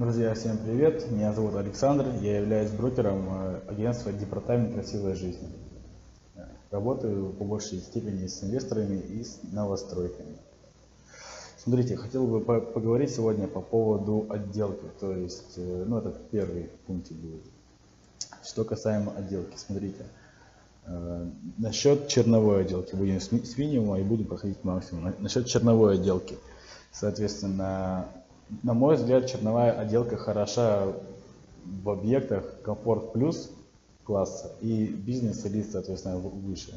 Друзья, всем привет! Меня зовут Александр, я являюсь брокером э, агентства «Департамент красивой жизни». Работаю по большей степени с инвесторами и с новостройками. Смотрите, хотел бы поговорить сегодня по поводу отделки, то есть, э, ну это первый пункт будет. Что касаемо отделки, смотрите, э, насчет черновой отделки, будем с минимума и будем проходить максимум. Насчет черновой отделки, соответственно, на мой взгляд, черновая отделка хороша в объектах комфорт плюс класса и бизнес элит, соответственно, выше.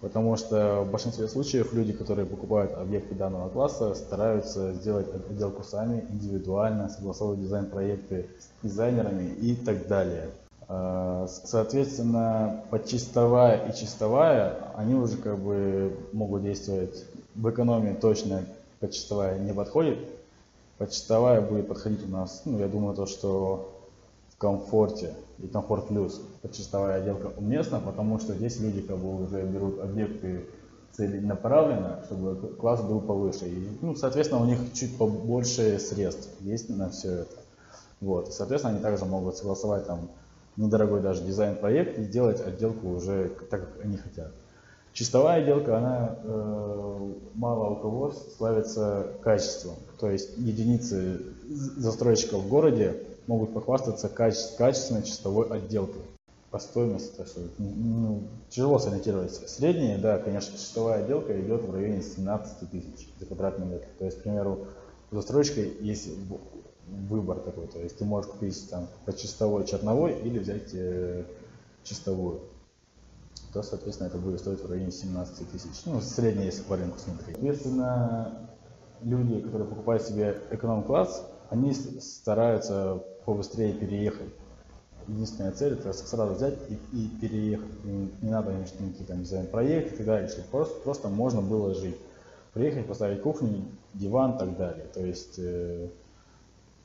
Потому что в большинстве случаев люди, которые покупают объекты данного класса, стараются сделать отделку сами, индивидуально, согласовывать дизайн-проекты с дизайнерами и так далее. А, соответственно, подчистовая и чистовая, они уже как бы могут действовать в экономии точно, подчистовая не подходит, Почтовая будет подходить у нас, ну, я думаю, то, что в комфорте и комфорт плюс почтовая отделка уместна, потому что здесь люди как бы уже берут объекты целенаправленно, чтобы класс был повыше. И, ну, соответственно, у них чуть побольше средств есть на все это. Вот. Соответственно, они также могут согласовать там недорогой даже дизайн-проект и сделать отделку уже так, как они хотят. Чистовая отделка, она э, мало у кого славится качеством. То есть единицы застройщиков в городе могут похвастаться каче качественной чистовой отделкой. По стоимости, так что ну, тяжело сориентироваться. Средняя, да, конечно, чистовая отделка идет в районе 17 тысяч за квадратный метр. То есть, к примеру, у застройщика есть выбор такой. То есть ты можешь купить там по чистовой черновой или взять э, чистовую то, соответственно, это будет стоить в районе 17 тысяч. Ну, среднее, если по рынку смотреть. Соответственно, люди, которые покупают себе эконом-класс, они стараются побыстрее переехать. Единственная цель это сразу взять и, и переехать. И не надо никакие там дизайн-проекты и так далее, просто, просто можно было жить. Приехать, поставить кухню, диван и так далее. То есть э,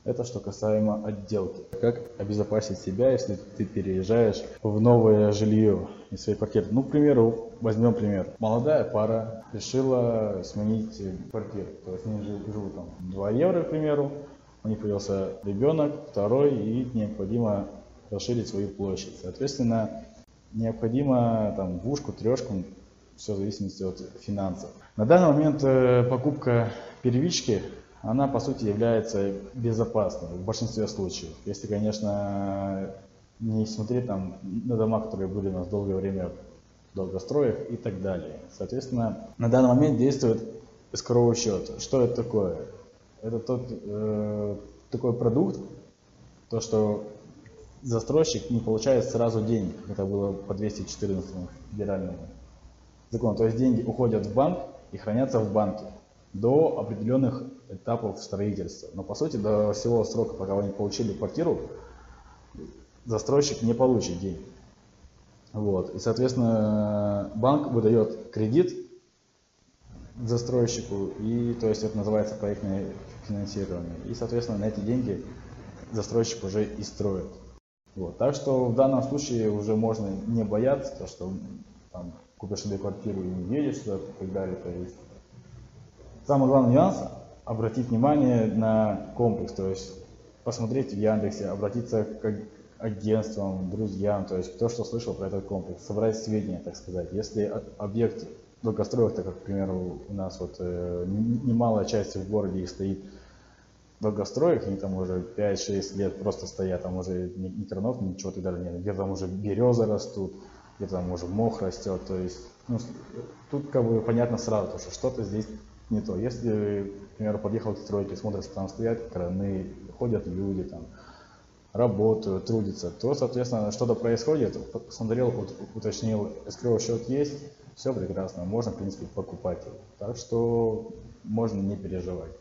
это что касаемо отделки. Как обезопасить себя, если ты переезжаешь в новое жилье из своей квартиры. Ну, к примеру, возьмем пример. Молодая пара решила сменить квартиру. То есть они живут там 2 евро, к примеру. У них появился ребенок, второй, и необходимо расширить свою площадь. Соответственно, необходимо там двушку, трешку, все в зависимости от финансов. На данный момент э, покупка первички она по сути является безопасной в большинстве случаев. Если, конечно, не смотреть там на дома, которые были у нас долгое время в долгостроях и так далее. Соответственно, на данный момент действует эскроу счет. Что это такое? Это тот э, такой продукт, то что застройщик не получает сразу денег. Это было по 214 федеральному закону. То есть деньги уходят в банк и хранятся в банке до определенных этапов строительства. Но по сути до всего срока, пока вы не получили квартиру, застройщик не получит деньги. Вот. И, соответственно, банк выдает кредит застройщику, и, то есть это называется проектное финансирование. И, соответственно, на эти деньги застройщик уже и строит. Вот. Так что в данном случае уже можно не бояться, то, что там, купишь себе квартиру и не едешь сюда и так далее. То есть Самый главный нюанс – обратить внимание на комплекс, то есть посмотреть в Яндексе, обратиться к агентствам, друзьям, то есть кто что слышал про этот комплекс, собрать сведения, так сказать. Если объект долгостроек, так как, к примеру, у нас вот э, немалая часть в городе их стоит долгостроек, они там уже 5-6 лет просто стоят, там уже ни, ни кранов, ничего тогда нет, где там уже березы растут, где там уже мох растет, то есть ну, тут как бы понятно сразу, что что-то здесь не то. Если, к примеру, подъехал к стройке, смотришь, там стоят краны, ходят люди, там, работают, трудятся, то, соответственно, что-то происходит, посмотрел, уточнил, escrow счет есть, все прекрасно, можно, в принципе, покупать. Так что можно не переживать.